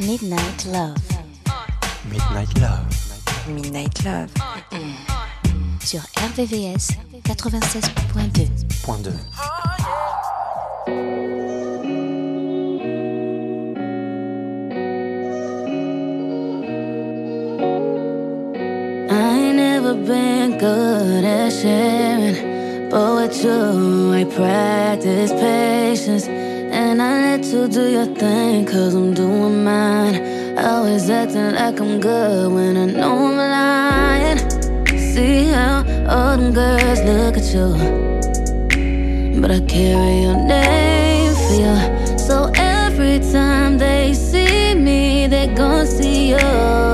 Midnight Love. Midnight Love. Midnight Love. Sur RVVS 96.2. Point 2. I ain't never been good at sharing, but with you, I practice patience. And I let you do your thing, cause I'm doing mine. Always acting like I'm good when I know I'm lying. See how all them girls look at you, but I carry your name for you. So every time they see me, they gon' see you.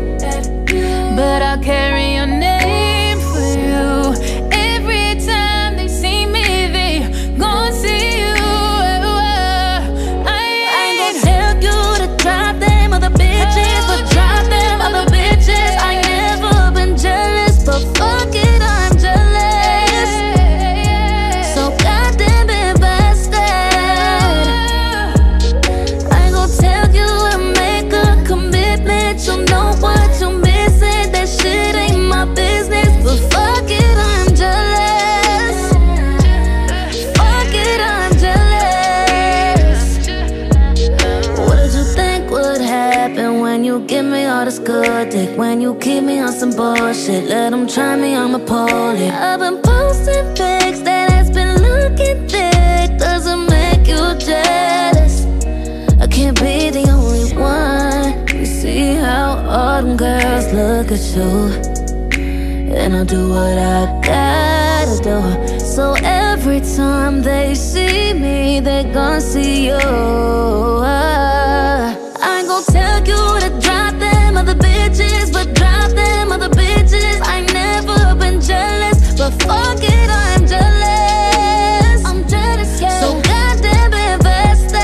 But I'll carry bullshit, let them try me, I'm a pull it. I've been posting pics that has been looking thick. Doesn't make you jealous. I can't be the only one. You see how all them girls look at you. And I'll do what I gotta do. So every time they see me, they gon' see you. But fuck it, I'm jealous. I'm jealous, yeah. So goddamn invested.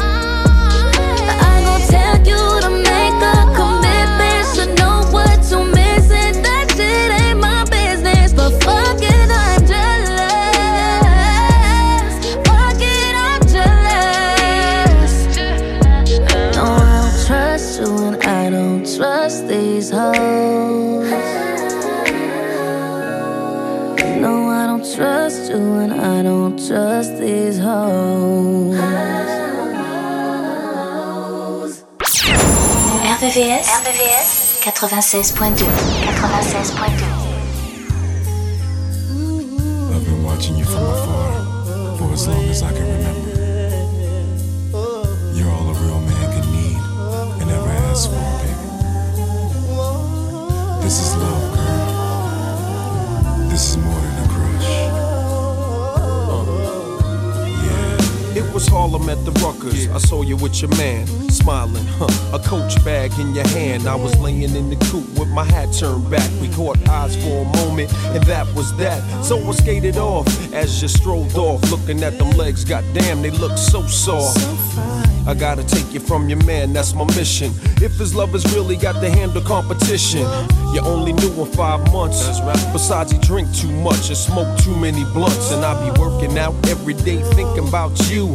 I ain't gon' tell you to make a commitment. Should know what you're missing. That shit ain't my business, but fuck it, I'm jealous. Fuck it, I'm jealous. No, I don't trust you, and I don't trust these hoes. Trust you, and I don't trust these hoes. RVVS. RVVS 96.2. 96.2. I've been watching you from afar for as long as I can remember. Was Harlem at the Ruckers. I saw you with your man, smiling, huh? A coach bag in your hand. I was laying in the coop with my hat turned back. We caught eyes for a moment, and that was that. So I skated off as you strolled off, looking at them legs. Goddamn, they look so soft. I gotta take you from your man, that's my mission. If his love lovers really got to handle competition, you only knew him five months. Besides, he drink too much and smoke too many blunts. And I be working out every day thinking about you.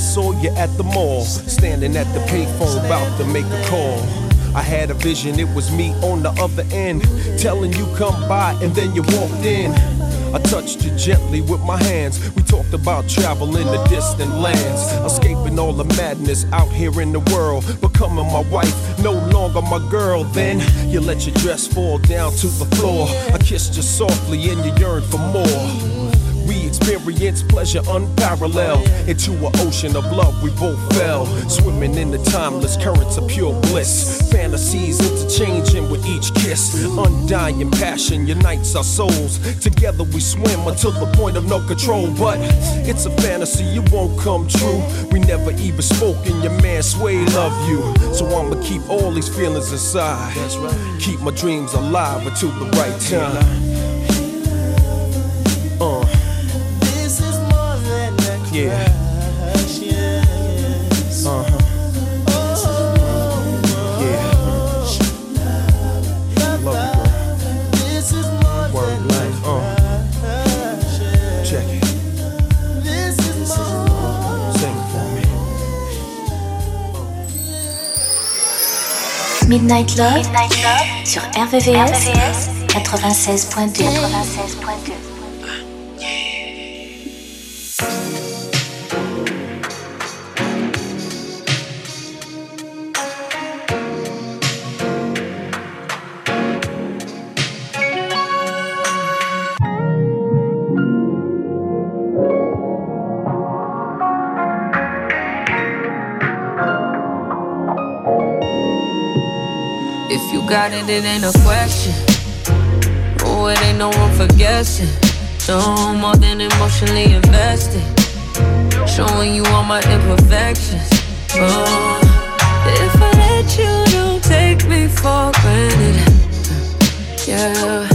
Saw you at the mall, standing at the payphone about to make a call. I had a vision, it was me on the other end, telling you come by, and then you walked in. I touched you gently with my hands. We talked about traveling to distant lands, escaping all the madness out here in the world, becoming my wife, no longer my girl. Then you let your dress fall down to the floor. I kissed you softly, and you yearned for more. We experienced pleasure unparalleled. Into an ocean of love, we both fell. Swimming in the timeless currents of pure bliss. Fantasies interchanging with each kiss. Undying passion unites our souls. Together we swim until the point of no control. But it's a fantasy, it won't come true. We never even spoke, and your man Sway love you. So I'ma keep all these feelings inside. Keep my dreams alive until the right time. Uh. Yeah. Uh-huh. Yeah. Love you, girl. Word life. Uh. Check it. Sing it for me. Midnight Love, sur RVVS, 96.2. 96.2. it, ain't a question. Oh, it ain't no room for guessing. No more than emotionally invested. Showing you all my imperfections. Oh, if I let you, don't take me for granted. Yeah.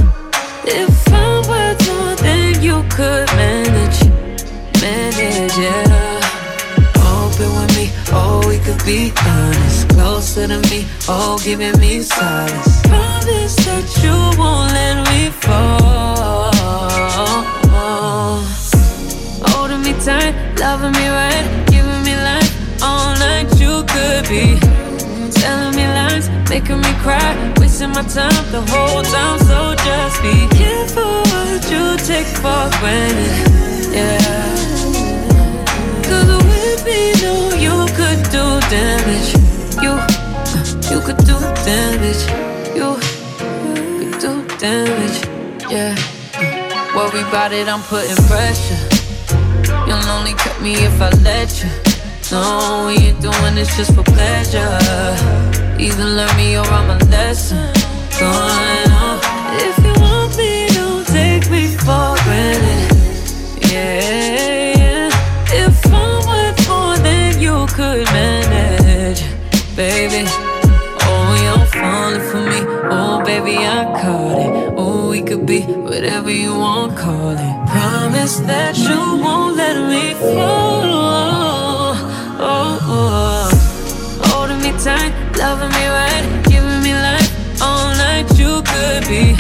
If I'm worth more than you could manage, be honest. Closer to me, oh, giving me solace. Promise that you won't let me fall. Oh, Holding me tight, loving me right, giving me life all night. You could be telling me lies, making me cry, wasting my time the whole time. So just be careful what you take for granted. Damage. You, uh, you could do damage. You could do damage. Yeah. Uh, Worry about it, I'm putting pressure. You'll only cut me if I let you. No, we ain't doing this just for pleasure. Either learn me or I'm a lesson. Going on. If you want me, don't take me for granted. Yeah, baby. Oh, you're falling for me. Oh, baby, I caught it. Oh, we could be whatever you want, call it. Promise that you won't let me fall. Oh, oh, oh. holding me tight, loving me right, giving me life all night. You could be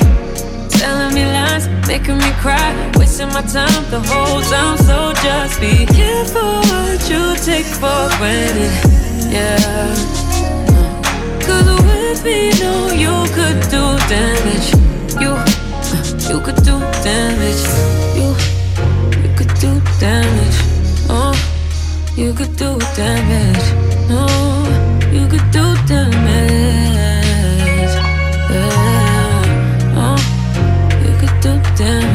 telling me lies, making me cry, wasting my time the whole time. So just be careful what you take for granted. Yeah together with me, no, you could do damage. You, you could do damage. You, you could do damage. Oh, you could do damage. Oh, you could do damage. Yeah. Oh, you could do damage.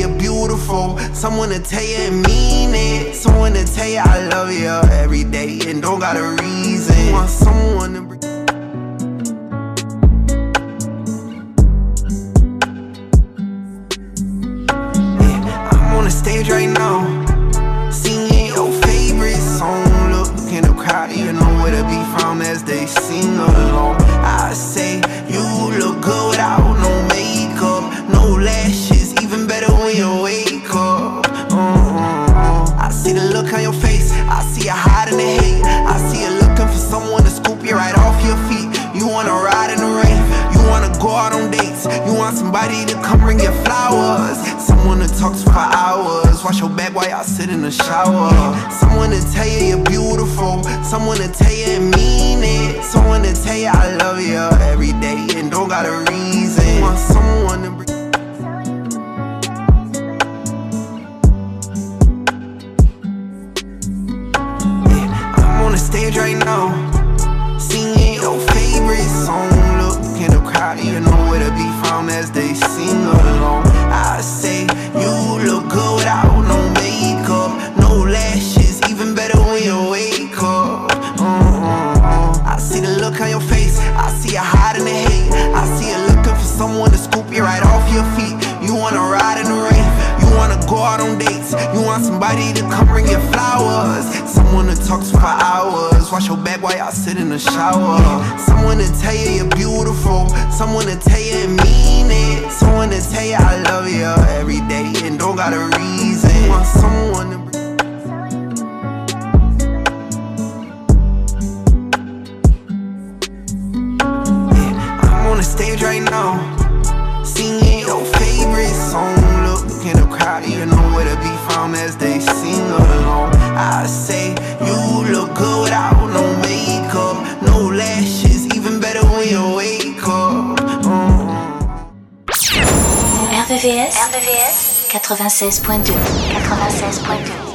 you're beautiful. Someone to tell you and mean it. Someone to tell you I love you every day and don't got a reason. Want someone to. stage right now. Singing your favorite song. Look in the crowd, you know where to be as they sing along. I say, you look good without no makeup, no lashes, even better when you wake up. Mm. RVVS, RVVS 96.2 96.2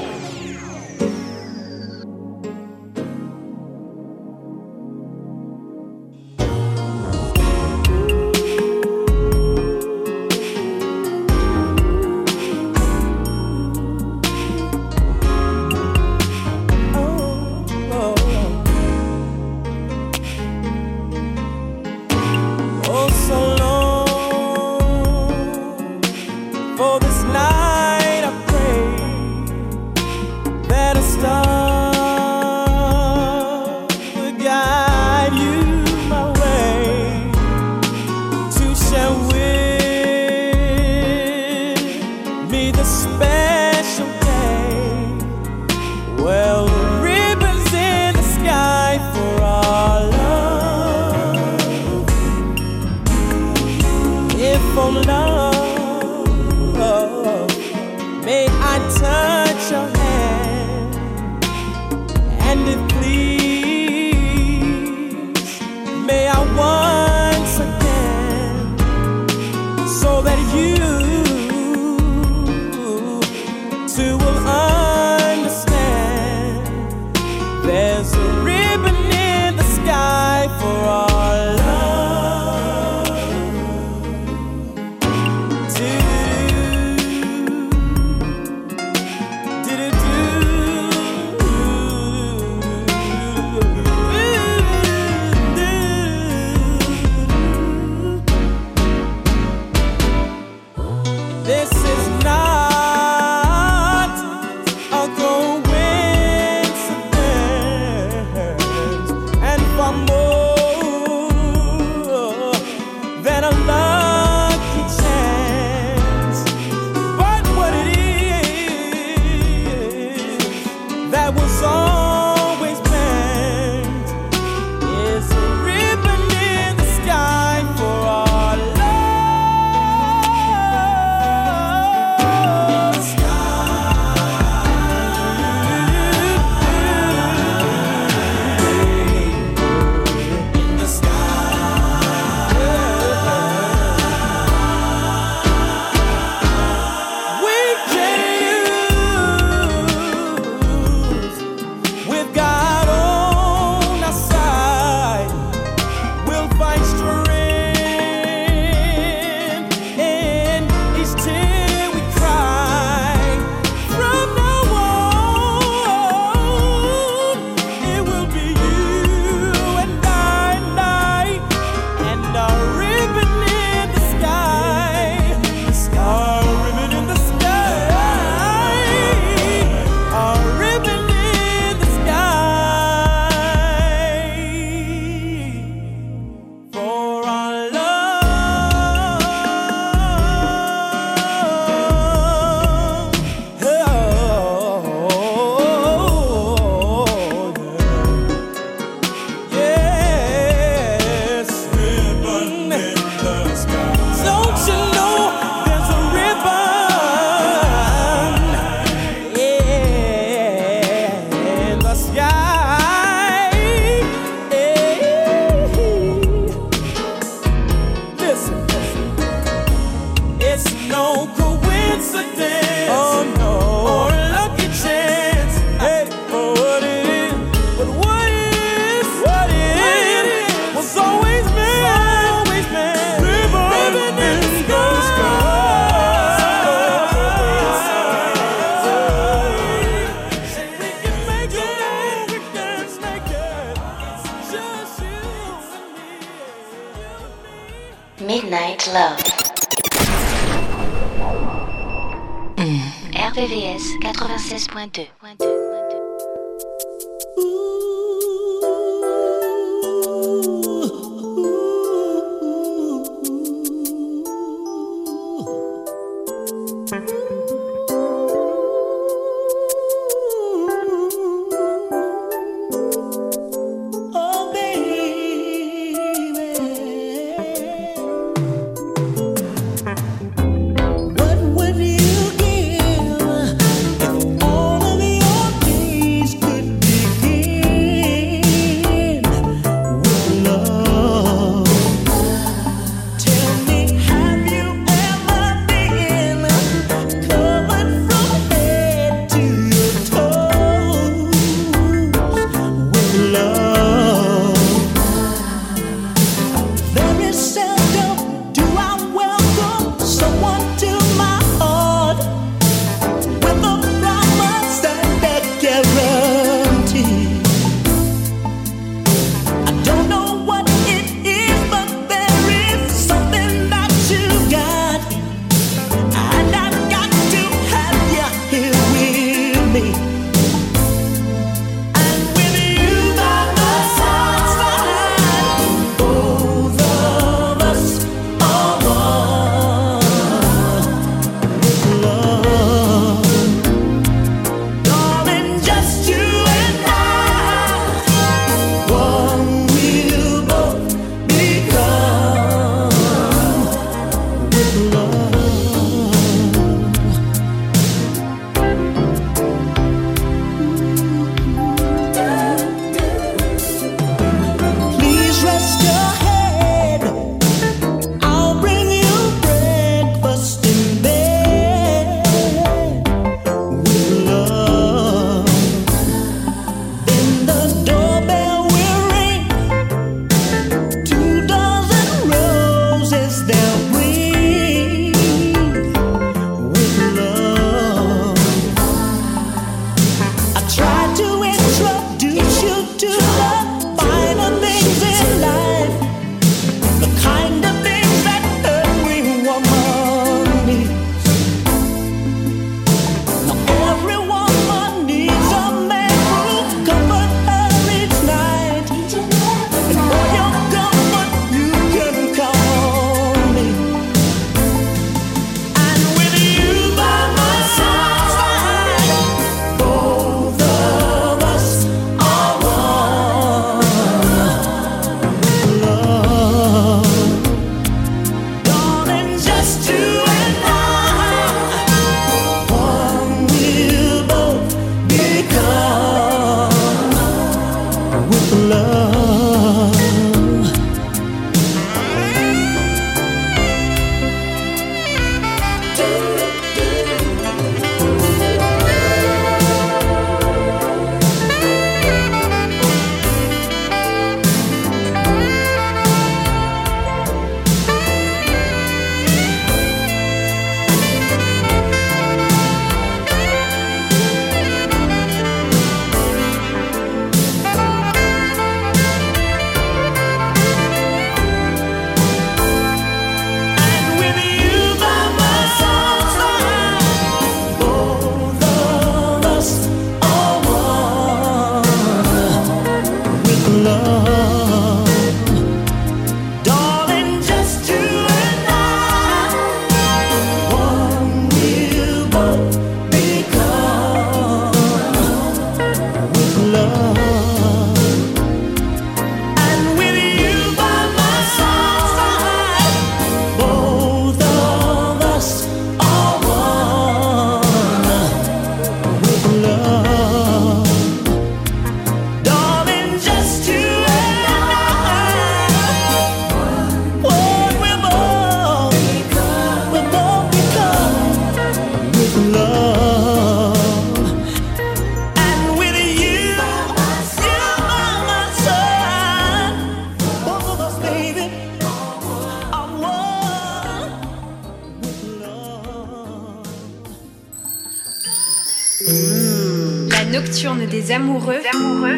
La nocturne des amoureux.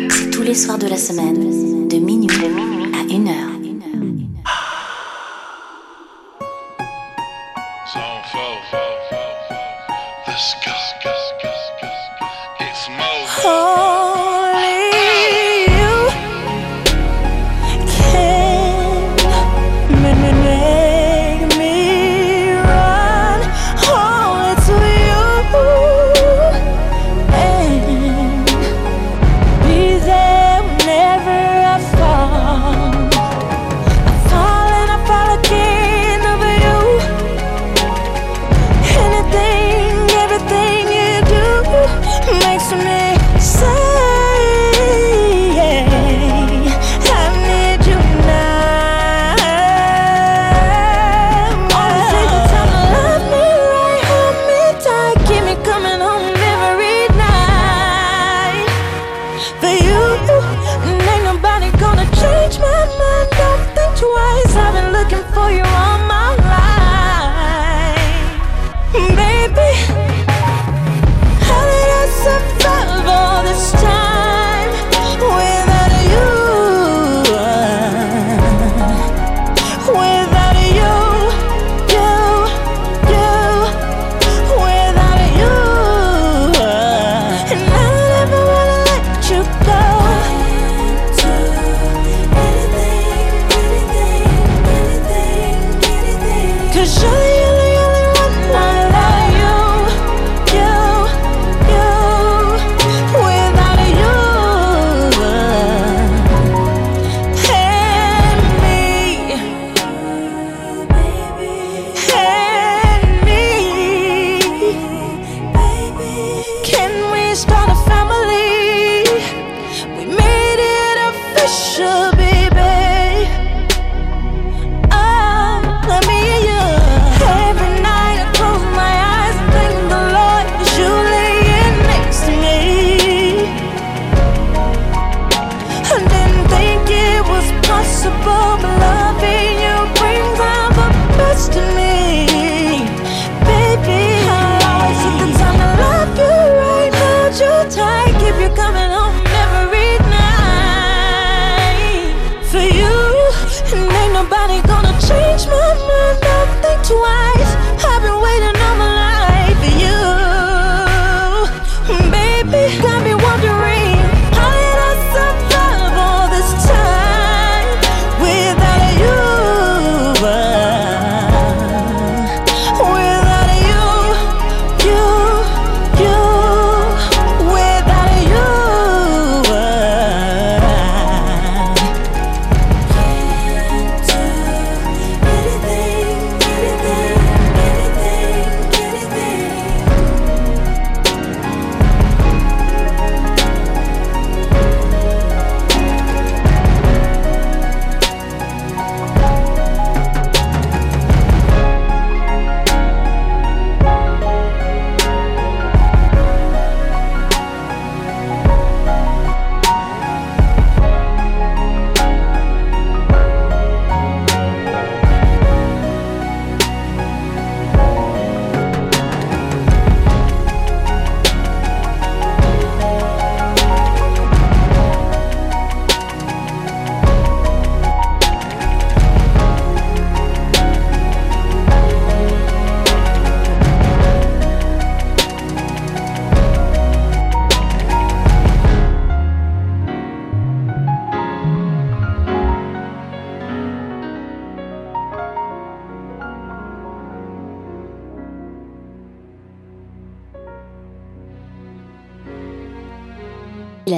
c'est tous les soirs de la semaine.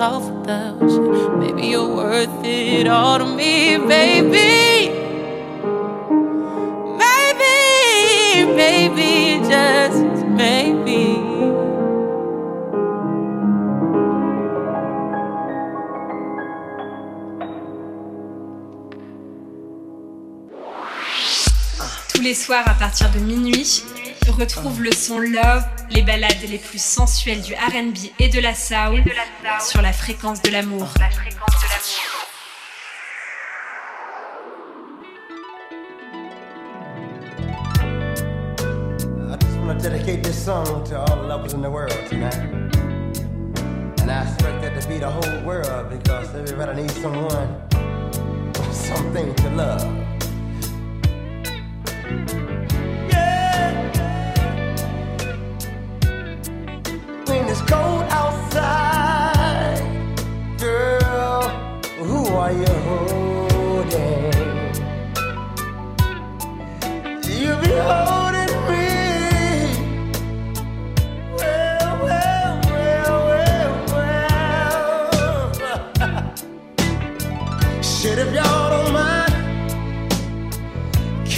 myself without you. Maybe you're worth it all to me, baby. Maybe, maybe, just maybe. Tous les soirs à partir de minuit, retrouve le son Love les balades les plus sensuelles du RB et de la soul sur la fréquence de l'amour. And I expect that to be the whole world because needs someone something to love.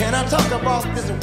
can i talk about this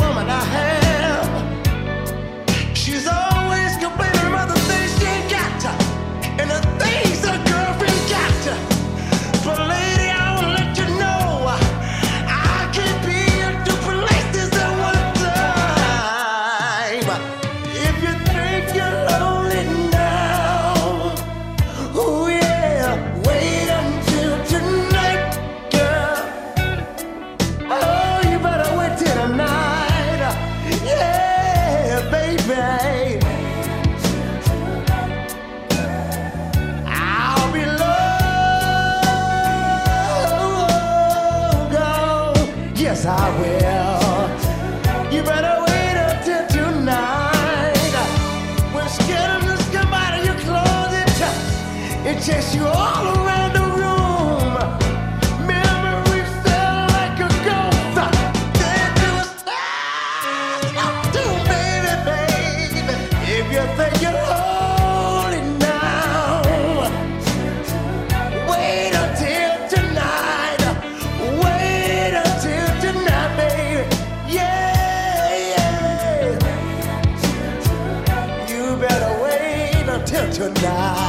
die.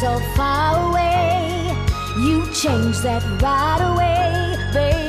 so far away. You changed that right away, baby.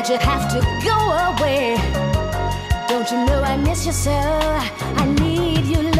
that you have to go away. Don't you know I miss you so? I need you.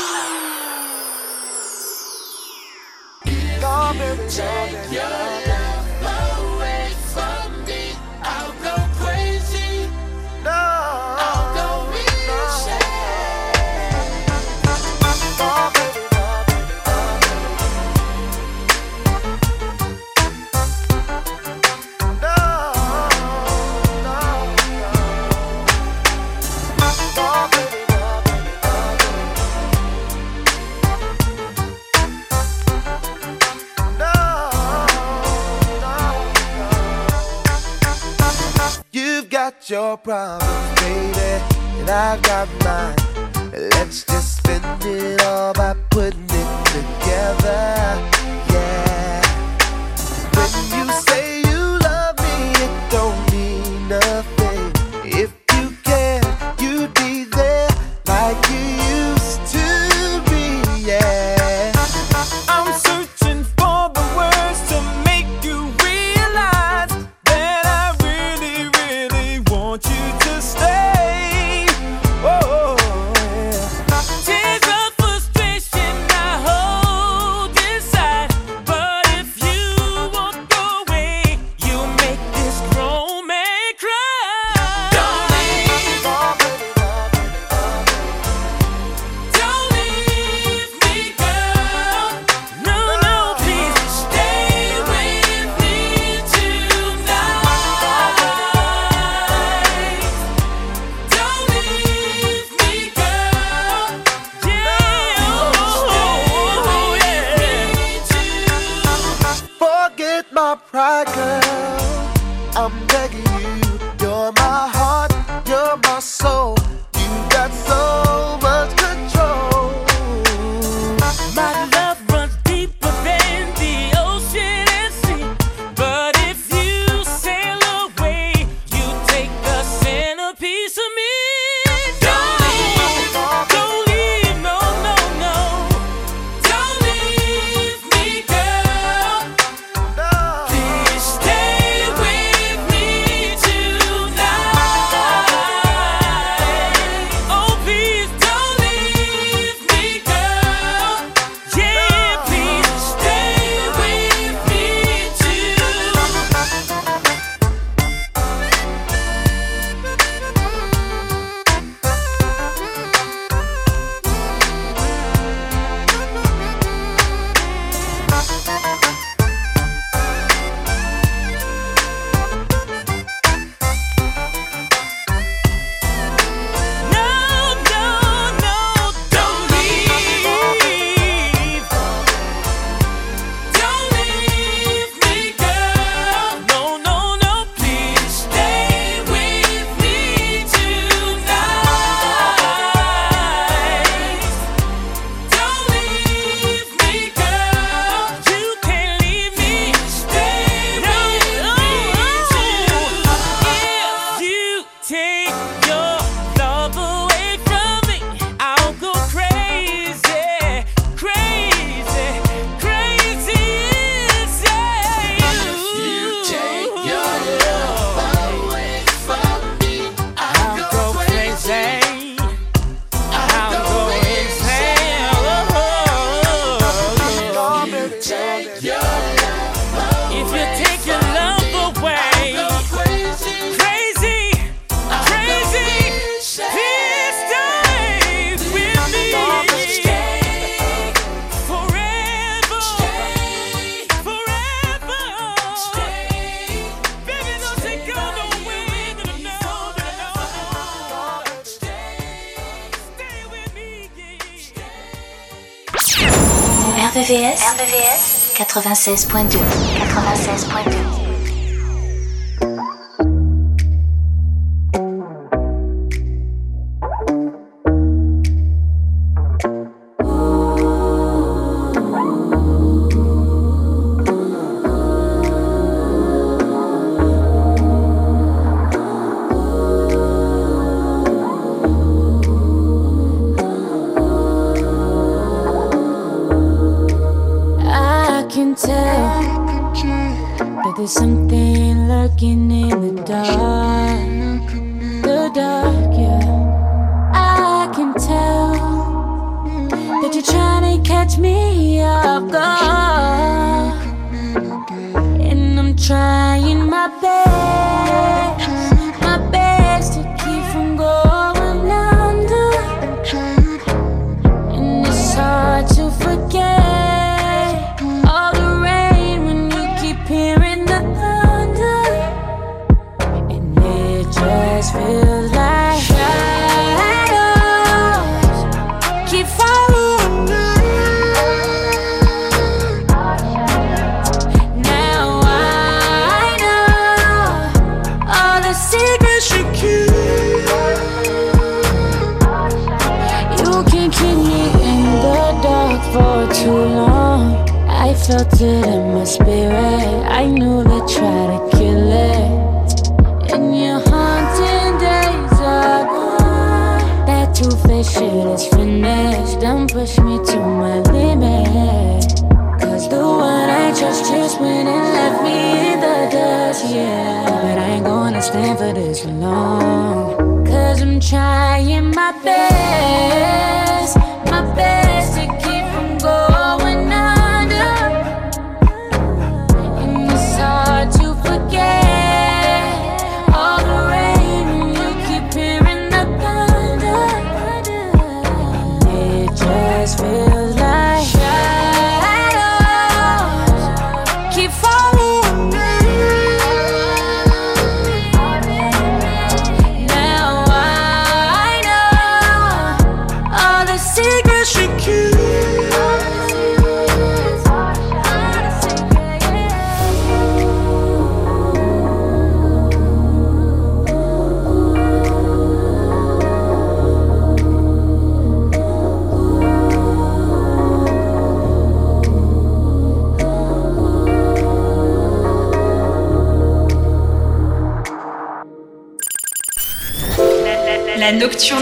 Together. 96.2 96.2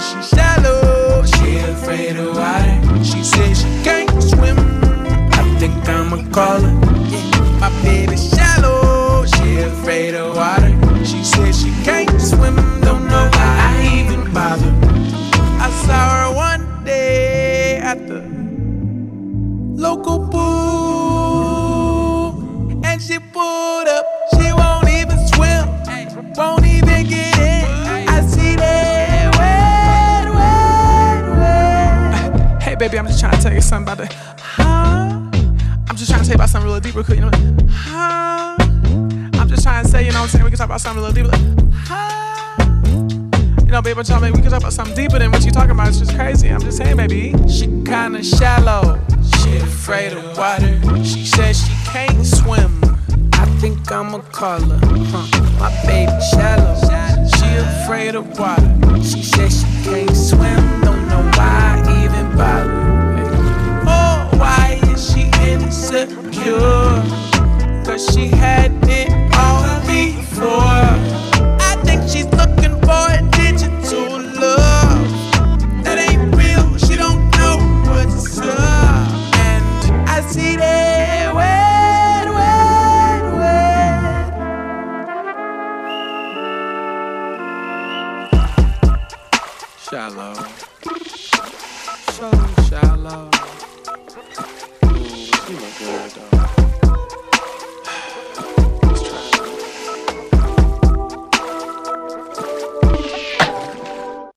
She's shine. something deeper than what you're talking about. It's just crazy. I'm just saying, baby. She kinda shallow. She afraid of water. She says she can't swim. I think I'ma call her.